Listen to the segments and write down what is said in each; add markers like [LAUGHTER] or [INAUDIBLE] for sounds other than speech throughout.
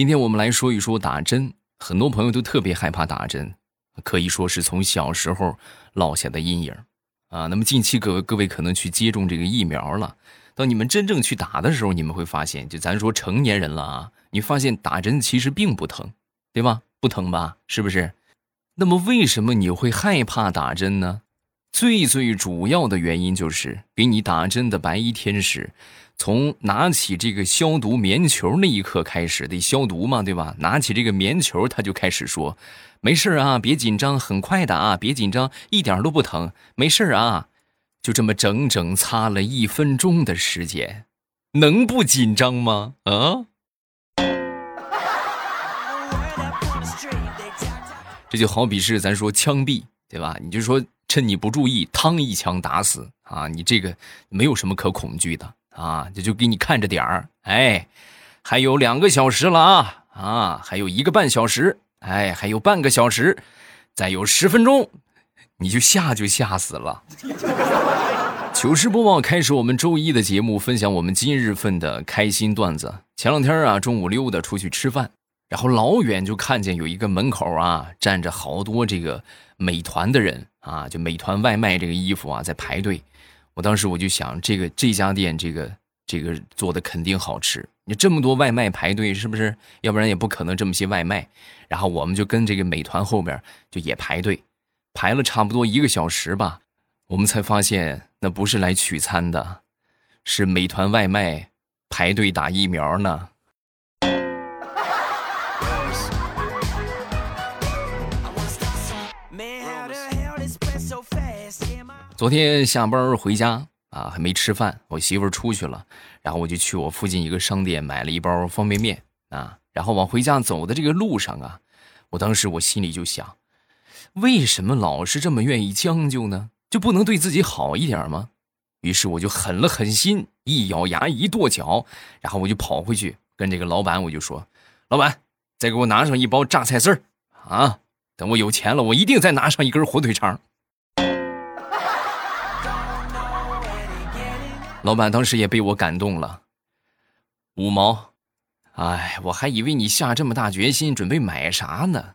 今天我们来说一说打针，很多朋友都特别害怕打针，可以说是从小时候落下的阴影啊。那么近期各位各位可能去接种这个疫苗了，当你们真正去打的时候，你们会发现，就咱说成年人了啊，你发现打针其实并不疼，对吧？不疼吧？是不是？那么为什么你会害怕打针呢？最最主要的原因就是给你打针的白衣天使，从拿起这个消毒棉球那一刻开始得消毒嘛，对吧？拿起这个棉球，他就开始说：“没事啊，别紧张，很快的啊，别紧张，一点都不疼，没事啊。”就这么整整擦了一分钟的时间，能不紧张吗？啊？这就好比是咱说枪毙，对吧？你就说。趁你不注意，汤一枪打死啊！你这个没有什么可恐惧的啊！这就给你看着点儿，哎，还有两个小时了啊啊！还有一个半小时，哎，还有半个小时，再有十分钟，你就吓就吓死了。糗事播报开始，我们周一的节目，分享我们今日份的开心段子。前两天啊，中午溜达出去吃饭，然后老远就看见有一个门口啊，站着好多这个美团的人。啊，就美团外卖这个衣服啊，在排队。我当时我就想，这个这家店这个这个做的肯定好吃。你这么多外卖排队，是不是？要不然也不可能这么些外卖。然后我们就跟这个美团后边就也排队，排了差不多一个小时吧，我们才发现那不是来取餐的，是美团外卖排队打疫苗呢。昨天下班回家啊，还没吃饭，我媳妇儿出去了，然后我就去我附近一个商店买了一包方便面啊，然后往回家走的这个路上啊，我当时我心里就想，为什么老是这么愿意将就呢？就不能对自己好一点吗？于是我就狠了狠心，一咬牙一跺脚，然后我就跑回去跟这个老板我就说，老板，再给我拿上一包榨菜丝儿啊，等我有钱了，我一定再拿上一根火腿肠。老板当时也被我感动了，五毛，哎，我还以为你下这么大决心准备买啥呢。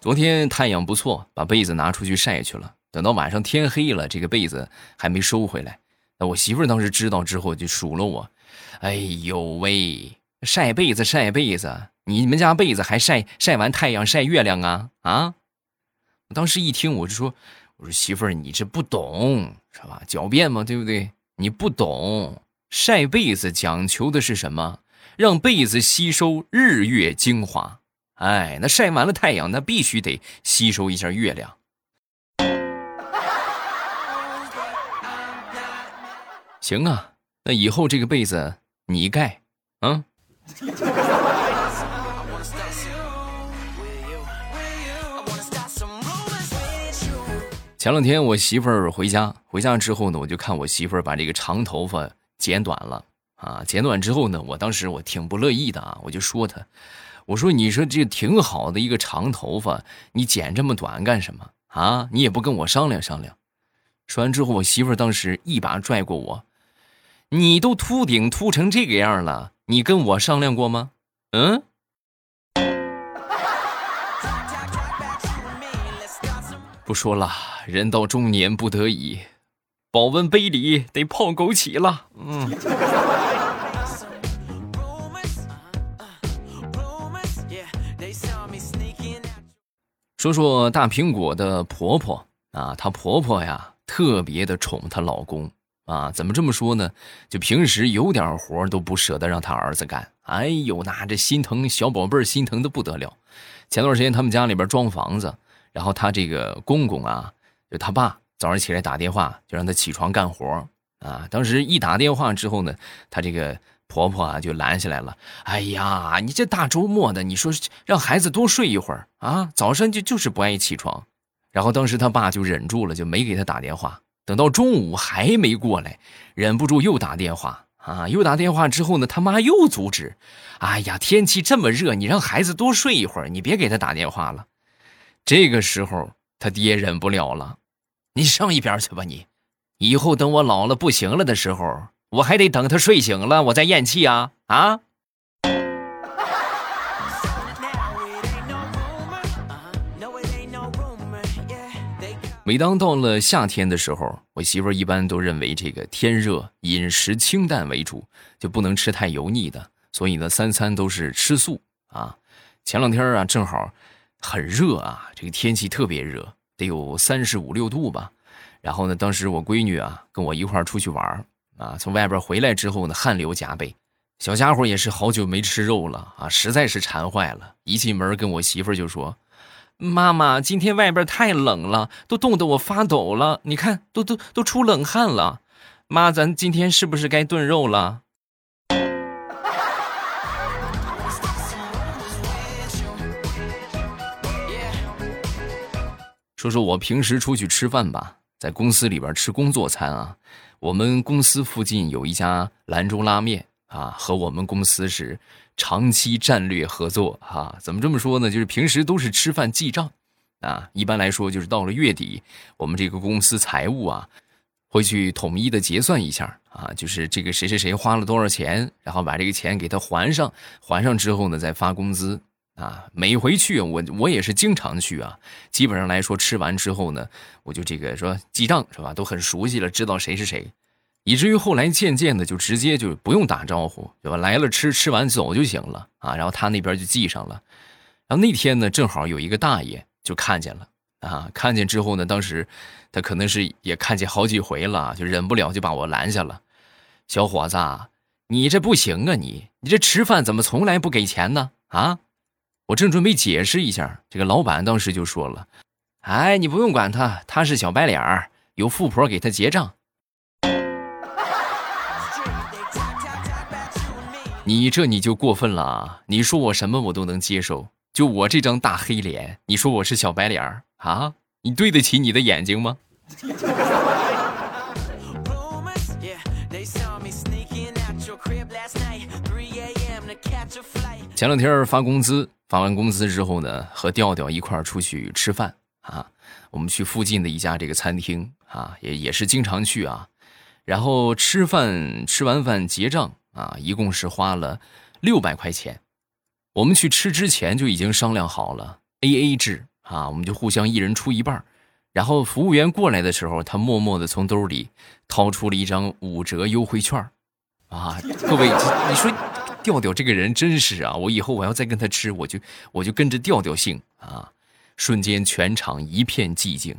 昨天太阳不错，把被子拿出去晒去了。等到晚上天黑了，这个被子还没收回来。那我媳妇儿当时知道之后就数落我：“哎呦喂，晒被子晒被子，你们家被子还晒晒完太阳晒月亮啊啊！”当时一听，我就说：“我说媳妇儿，你这不懂是吧？狡辩嘛，对不对？你不懂，晒被子讲求的是什么？让被子吸收日月精华。哎，那晒完了太阳，那必须得吸收一下月亮。行啊，那以后这个被子你盖，啊。”前两天我媳妇儿回家，回家之后呢，我就看我媳妇儿把这个长头发剪短了啊。剪短之后呢，我当时我挺不乐意的啊，我就说她，我说你说这挺好的一个长头发，你剪这么短干什么啊？你也不跟我商量商量。说完之后，我媳妇儿当时一把拽过我，你都秃顶秃成这个样了，你跟我商量过吗？嗯？不说了，人到中年不得已，保温杯里得泡枸杞了。嗯。说说大苹果的婆婆啊，她婆婆呀特别的宠她老公啊。怎么这么说呢？就平时有点活都不舍得让她儿子干。哎呦，那这心疼小宝贝儿，心疼的不得了。前段时间他们家里边装房子。然后他这个公公啊，就他爸早上起来打电话，就让他起床干活啊。当时一打电话之后呢，他这个婆婆啊就拦下来了。哎呀，你这大周末的，你说让孩子多睡一会儿啊，早上就就是不爱起床。然后当时他爸就忍住了，就没给他打电话。等到中午还没过来，忍不住又打电话啊，又打电话之后呢，他妈又阻止。哎呀，天气这么热，你让孩子多睡一会儿，你别给他打电话了。这个时候，他爹忍不了了，你上一边去吧，你，以后等我老了不行了的时候，我还得等他睡醒了，我再咽气啊啊！每当到了夏天的时候，我媳妇儿一般都认为这个天热，饮食清淡为主，就不能吃太油腻的，所以呢，三餐都是吃素啊。前两天啊，正好很热啊，这个天气特别热，得有三十五六度吧。然后呢，当时我闺女啊跟我一块儿出去玩啊，从外边回来之后呢，汗流浃背，小家伙也是好久没吃肉了啊，实在是馋坏了，一进门跟我媳妇就说。妈妈，今天外边太冷了，都冻得我发抖了。你看，都都都出冷汗了。妈，咱今天是不是该炖肉了？说说我平时出去吃饭吧，在公司里边吃工作餐啊。我们公司附近有一家兰州拉面啊，和我们公司是。长期战略合作哈，怎么这么说呢？就是平时都是吃饭记账，啊，一般来说就是到了月底，我们这个公司财务啊，会去统一的结算一下啊，就是这个谁谁谁花了多少钱，然后把这个钱给他还上，还上之后呢再发工资啊。每回去我我也是经常去啊，基本上来说吃完之后呢，我就这个说记账是吧，都很熟悉了，知道谁是谁。以至于后来渐渐的就直接就不用打招呼，对吧？来了吃吃完走就行了啊。然后他那边就记上了。然后那天呢，正好有一个大爷就看见了啊。看见之后呢，当时他可能是也看见好几回了，就忍不了就把我拦下了。小伙子，你这不行啊！你你这吃饭怎么从来不给钱呢？啊！我正准备解释一下，这个老板当时就说了：“哎，你不用管他，他是小白脸儿，有富婆给他结账。”你这你就过分了！你说我什么我都能接受，就我这张大黑脸，你说我是小白脸儿啊？你对得起你的眼睛吗？前两天发工资，发完工资之后呢，和调调一块儿出去吃饭啊。我们去附近的一家这个餐厅啊，也也是经常去啊。然后吃饭，吃完饭结账。啊，一共是花了六百块钱。我们去吃之前就已经商量好了，A A 制啊，我们就互相一人出一半。然后服务员过来的时候，他默默的从兜里掏出了一张五折优惠券啊，各位，你说调调这个人真是啊，我以后我要再跟他吃，我就我就跟着调调姓啊。瞬间全场一片寂静。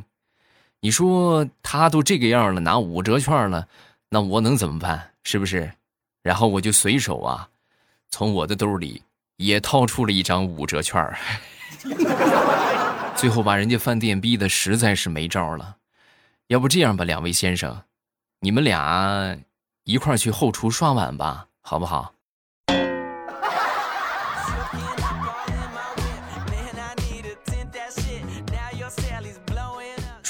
你说他都这个样了，拿五折券了，那我能怎么办？是不是？然后我就随手啊，从我的兜里也掏出了一张五折券 [LAUGHS] 最后把人家饭店逼的实在是没招了。要不这样吧，两位先生，你们俩一块去后厨刷碗吧，好不好？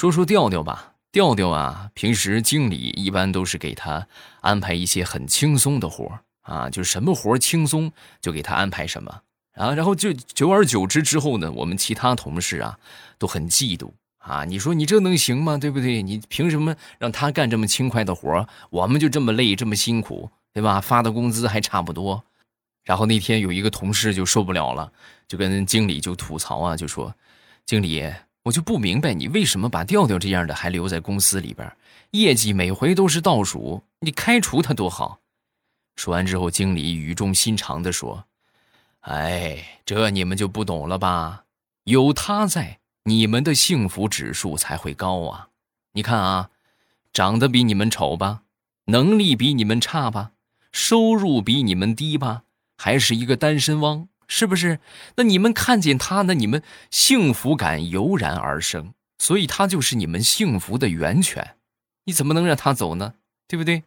说说调调吧。调调啊，平时经理一般都是给他安排一些很轻松的活啊，就什么活轻松就给他安排什么啊，然后就久而久之之后呢，我们其他同事啊都很嫉妒啊。你说你这能行吗？对不对？你凭什么让他干这么轻快的活我们就这么累这么辛苦，对吧？发的工资还差不多。然后那天有一个同事就受不了了，就跟经理就吐槽啊，就说：“经理。”我就不明白你为什么把调调这样的还留在公司里边，业绩每回都是倒数，你开除他多好。说完之后，经理语重心长的说：“哎，这你们就不懂了吧？有他在，你们的幸福指数才会高啊！你看啊，长得比你们丑吧，能力比你们差吧，收入比你们低吧，还是一个单身汪。”是不是？那你们看见他，那你们幸福感油然而生，所以他就是你们幸福的源泉。你怎么能让他走呢？对不对？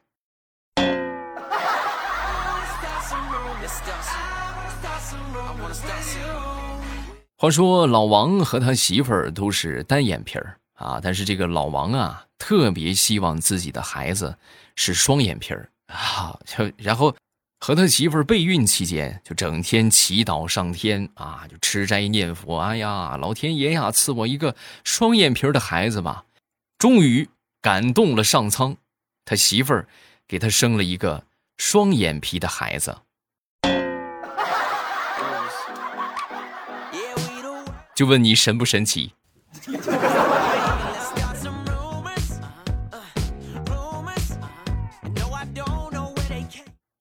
话说老王和他媳妇儿都是单眼皮儿啊，但是这个老王啊，特别希望自己的孩子是双眼皮儿啊，就然后。和他媳妇儿备孕期间，就整天祈祷上天啊，就吃斋念佛。哎呀，老天爷呀，赐我一个双眼皮的孩子吧！终于感动了上苍，他媳妇儿给他生了一个双眼皮的孩子。就问你神不神奇？[LAUGHS]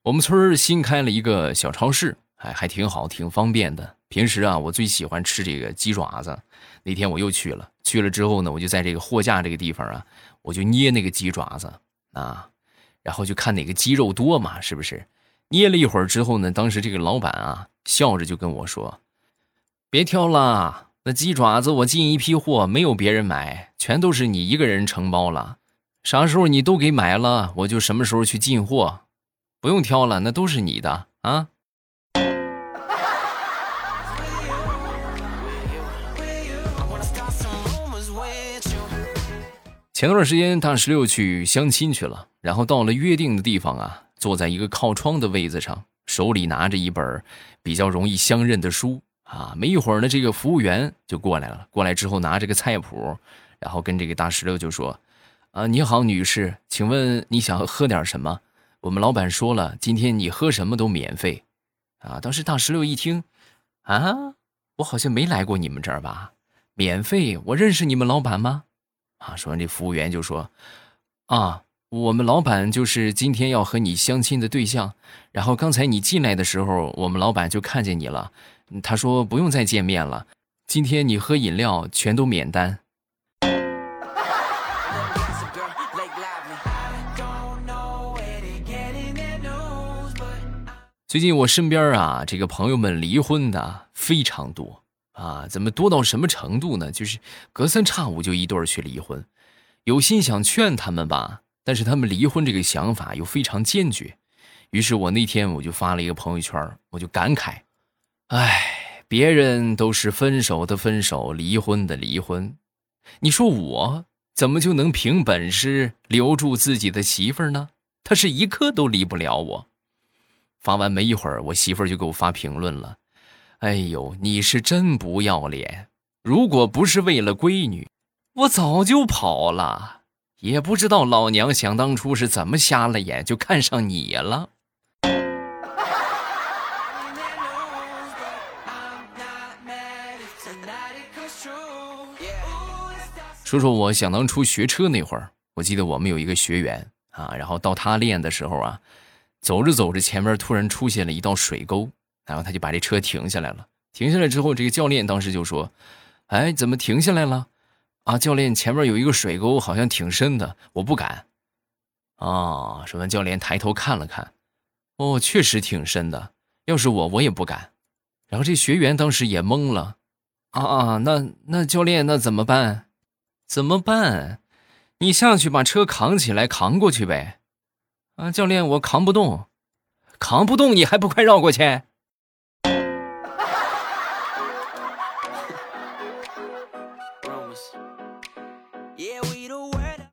我们村新开了一个小超市，哎，还挺好，挺方便的。平时啊，我最喜欢吃这个鸡爪子。那天我又去了，去了之后呢，我就在这个货架这个地方啊，我就捏那个鸡爪子啊，然后就看哪个鸡肉多嘛，是不是？捏了一会儿之后呢，当时这个老板啊，笑着就跟我说：“别挑了，那鸡爪子我进一批货，没有别人买，全都是你一个人承包了。啥时候你都给买了，我就什么时候去进货。”不用挑了，那都是你的啊！前段时间大石榴去相亲去了，然后到了约定的地方啊，坐在一个靠窗的位子上，手里拿着一本比较容易相认的书啊。没一会儿呢，这个服务员就过来了，过来之后拿着个菜谱，然后跟这个大石榴就说：“啊，你好，女士，请问你想喝点什么？”我们老板说了，今天你喝什么都免费，啊！当时大石榴一听，啊，我好像没来过你们这儿吧？免费？我认识你们老板吗？啊！说完，这服务员就说，啊，我们老板就是今天要和你相亲的对象。然后刚才你进来的时候，我们老板就看见你了，他说不用再见面了，今天你喝饮料全都免单。最近我身边啊，这个朋友们离婚的非常多啊，怎么多到什么程度呢？就是隔三差五就一对儿去离婚，有心想劝他们吧，但是他们离婚这个想法又非常坚决。于是我那天我就发了一个朋友圈，我就感慨：哎，别人都是分手的分手，离婚的离婚，你说我怎么就能凭本事留住自己的媳妇儿呢？她是一刻都离不了我。发完没一会儿，我媳妇儿就给我发评论了：“哎呦，你是真不要脸！如果不是为了闺女，我早就跑了。也不知道老娘想当初是怎么瞎了眼，就看上你了。”说说我想当初学车那会儿，我记得我们有一个学员啊，然后到他练的时候啊。走着走着，前面突然出现了一道水沟，然后他就把这车停下来了。停下来之后，这个教练当时就说：“哎，怎么停下来了？啊，教练，前面有一个水沟，好像挺深的，我不敢。”啊，说完，教练抬头看了看，哦，确实挺深的，要是我，我也不敢。然后这学员当时也懵了，啊啊，那那教练，那怎么办？怎么办？你下去把车扛起来，扛过去呗。啊，教练，我扛不动，扛不动，你还不快绕过去！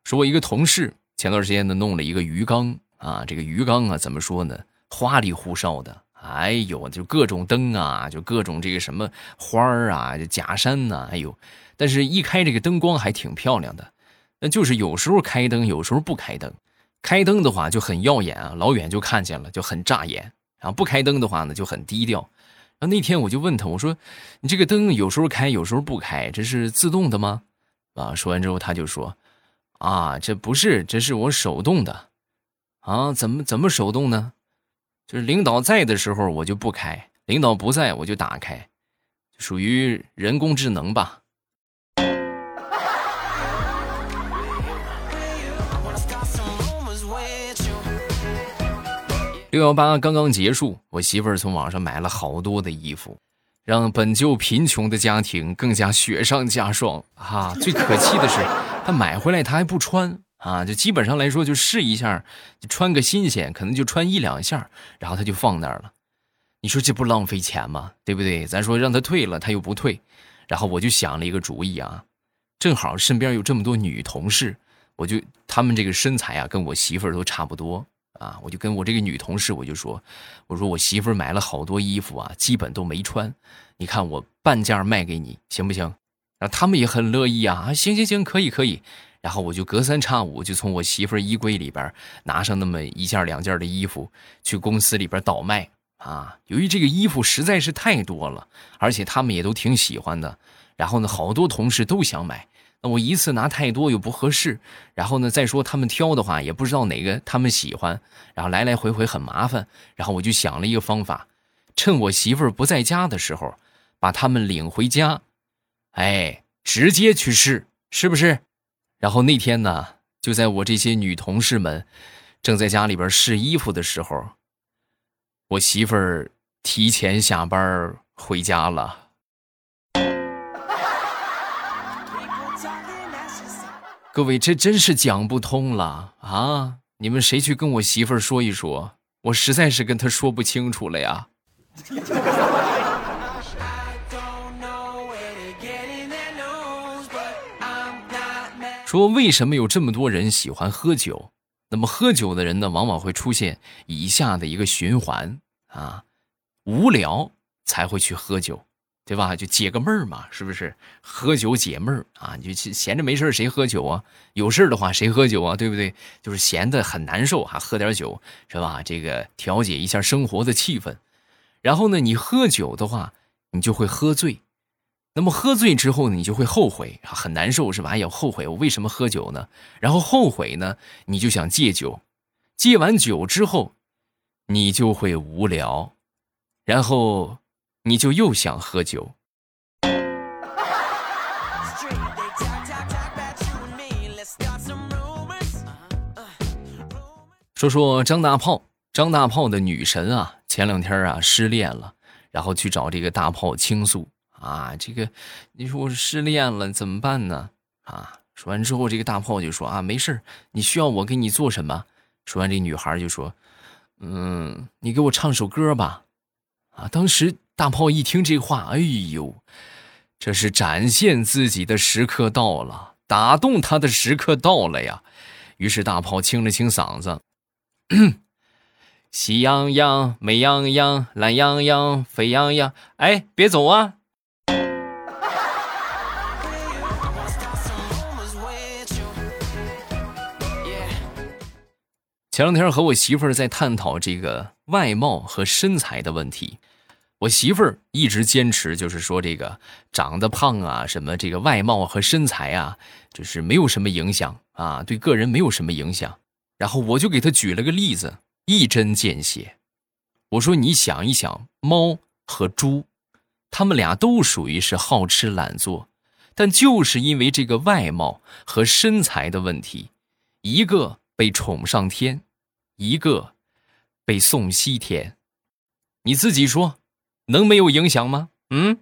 说，我一个同事前段时间呢弄了一个鱼缸啊，这个鱼缸啊怎么说呢，花里胡哨的，哎呦，就各种灯啊，就各种这个什么花儿啊，就假山呐，哎呦，但是一开这个灯光还挺漂亮的，那就是有时候开灯，有时候不开灯。开灯的话就很耀眼啊，老远就看见了，就很扎眼。然后不开灯的话呢，就很低调。然后那天我就问他，我说：“你这个灯有时候开，有时候不开，这是自动的吗？”啊，说完之后他就说：“啊，这不是，这是我手动的。啊，怎么怎么手动呢？就是领导在的时候我就不开，领导不在我就打开，属于人工智能吧。”六幺八刚刚结束，我媳妇儿从网上买了好多的衣服，让本就贫穷的家庭更加雪上加霜啊！最可气的是，[LAUGHS] 她买回来她还不穿啊，就基本上来说就试一下，就穿个新鲜，可能就穿一两下，然后她就放那儿了。你说这不浪费钱吗？对不对？咱说让她退了，她又不退，然后我就想了一个主意啊，正好身边有这么多女同事，我就她们这个身材啊，跟我媳妇儿都差不多。啊！我就跟我这个女同事，我就说，我说我媳妇儿买了好多衣服啊，基本都没穿，你看我半价卖给你，行不行？然后他们也很乐意啊，行行行，可以可以。然后我就隔三差五就从我媳妇儿衣柜里边拿上那么一件两件的衣服去公司里边倒卖啊。由于这个衣服实在是太多了，而且他们也都挺喜欢的，然后呢，好多同事都想买。我一次拿太多又不合适，然后呢，再说他们挑的话也不知道哪个他们喜欢，然后来来回回很麻烦。然后我就想了一个方法，趁我媳妇儿不在家的时候，把他们领回家，哎，直接去试，是不是？然后那天呢，就在我这些女同事们正在家里边试衣服的时候，我媳妇儿提前下班回家了。各位，这真是讲不通了啊！你们谁去跟我媳妇儿说一说？我实在是跟她说不清楚了呀。说为什么有这么多人喜欢喝酒？那么喝酒的人呢，往往会出现以下的一个循环啊：无聊才会去喝酒，对吧？就解个闷儿嘛，是不是？喝酒解闷儿啊！你就闲着没事谁喝酒啊？有事的话谁喝酒啊？对不对？就是闲的很难受，还喝点酒是吧？这个调节一下生活的气氛。然后呢，你喝酒的话，你就会喝醉。那么喝醉之后呢，你就会后悔，很难受是吧？哎呀，后悔我为什么喝酒呢？然后后悔呢，你就想戒酒，戒完酒之后，你就会无聊，然后你就又想喝酒。说说张大炮，张大炮的女神啊，前两天啊失恋了，然后去找这个大炮倾诉。啊，这个，你说我失恋了怎么办呢？啊，说完之后，这个大炮就说啊，没事你需要我给你做什么？说完，这女孩就说，嗯，你给我唱首歌吧。啊，当时大炮一听这话，哎呦，这是展现自己的时刻到了，打动他的时刻到了呀。于是大炮清了清嗓子，[CLEARS THROAT] 喜羊羊，美羊羊，懒羊羊，沸羊羊，哎，别走啊！前两天和我媳妇儿在探讨这个外貌和身材的问题，我媳妇儿一直坚持就是说这个长得胖啊，什么这个外貌和身材啊，就是没有什么影响啊，对个人没有什么影响。然后我就给她举了个例子，一针见血。我说你想一想，猫和猪，它们俩都属于是好吃懒做，但就是因为这个外貌和身材的问题，一个。被宠上天，一个被送西天，你自己说，能没有影响吗？嗯。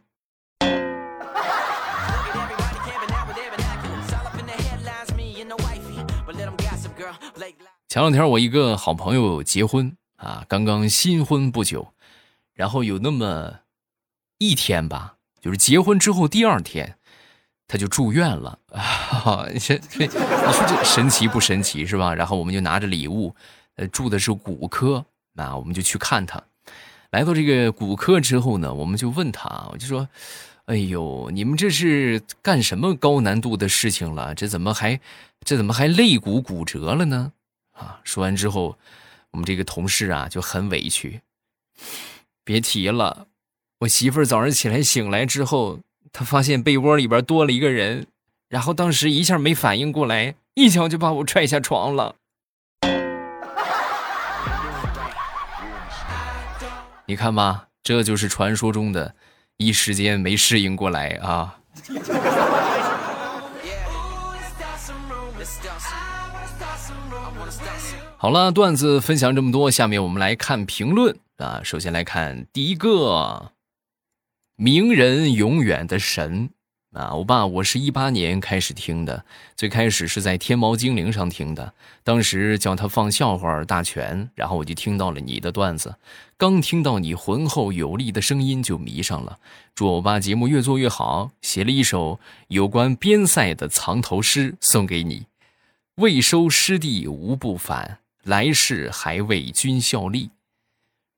前两天我一个好朋友结婚啊，刚刚新婚不久，然后有那么一天吧，就是结婚之后第二天。他就住院了 [LAUGHS] 啊！你说这，你说这神奇不神奇是吧？然后我们就拿着礼物，呃，住的是骨科，那我们就去看他。来到这个骨科之后呢，我们就问他，我就说：“哎呦，你们这是干什么高难度的事情了？这怎么还，这怎么还肋骨骨折了呢？”啊！说完之后，我们这个同事啊就很委屈，别提了，我媳妇儿早上起来醒来之后。他发现被窝里边多了一个人，然后当时一下没反应过来，一脚就把我踹下床了。[LAUGHS] 你看吧，这就是传说中的，一时间没适应过来啊。[LAUGHS] 好了，段子分享这么多，下面我们来看评论啊。首先来看第一个。名人永远的神啊！我爸，我是一八年开始听的，最开始是在天猫精灵上听的，当时叫他放笑话大全，然后我就听到了你的段子，刚听到你浑厚有力的声音就迷上了。祝我爸节目越做越好，写了一首有关边塞的藏头诗送给你：未收师弟无不返，来世还为君效力，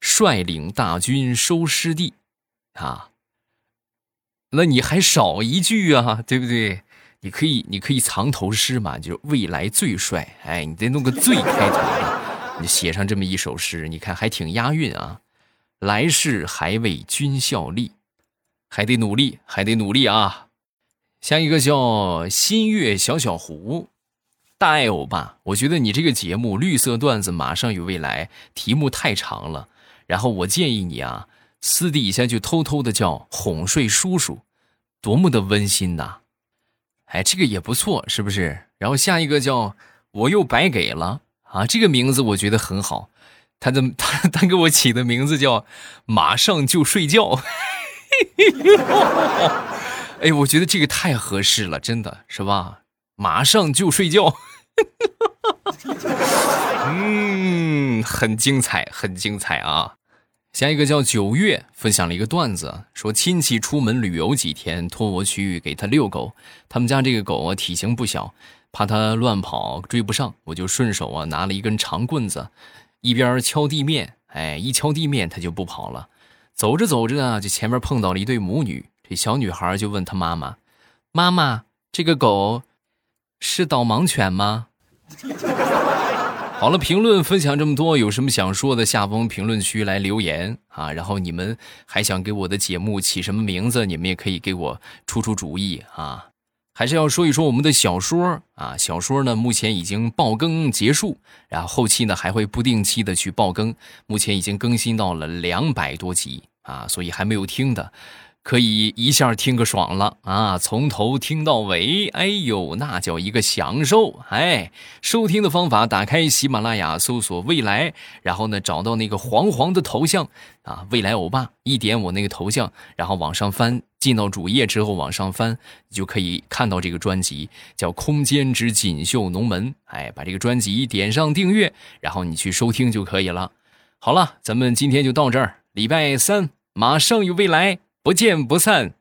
率领大军收师弟，啊。那你还少一句啊，对不对？你可以你可以藏头诗嘛，就是未来最帅，哎，你得弄个最开头，你写上这么一首诗，你看还挺押韵啊。来世还为君效力，还得努力，还得努力啊。下一个叫新月小小湖，大爱欧巴，我觉得你这个节目绿色段子马上有未来，题目太长了，然后我建议你啊，私底下就偷偷的叫哄睡叔叔，多么的温馨呐！哎，这个也不错，是不是？然后下一个叫我又白给了啊，这个名字我觉得很好，他的他他给我起的名字叫马上就睡觉。[LAUGHS] 哎，我觉得这个太合适了，真的是吧？马上就睡觉，[LAUGHS] 嗯，很精彩，很精彩啊！下一个叫九月，分享了一个段子，说亲戚出门旅游几天，托我去给他遛狗。他们家这个狗啊，体型不小，怕它乱跑追不上，我就顺手啊拿了一根长棍子，一边敲地面，哎，一敲地面它就不跑了。走着走着呢，就前面碰到了一对母女。这小女孩就问她妈妈：“妈妈，这个狗是导盲犬吗？” [LAUGHS] 好了，评论分享这么多，有什么想说的，下方评论区来留言啊。然后你们还想给我的节目起什么名字，你们也可以给我出出主意啊。还是要说一说我们的小说啊，小说呢目前已经爆更结束，然后后期呢还会不定期的去爆更，目前已经更新到了两百多集啊，所以还没有听的。可以一下听个爽了啊！从头听到尾，哎呦，那叫一个享受！哎，收听的方法：打开喜马拉雅，搜索“未来”，然后呢，找到那个黄黄的头像啊，“未来欧巴”，一点我那个头像，然后往上翻，进到主页之后往上翻，你就可以看到这个专辑，叫《空间之锦绣龙门》。哎，把这个专辑点上订阅，然后你去收听就可以了。好了，咱们今天就到这儿，礼拜三马上有未来。不见不散！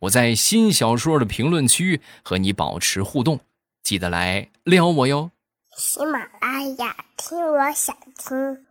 我在新小说的评论区和你保持互动，记得来撩我哟。喜马拉雅听，我想听。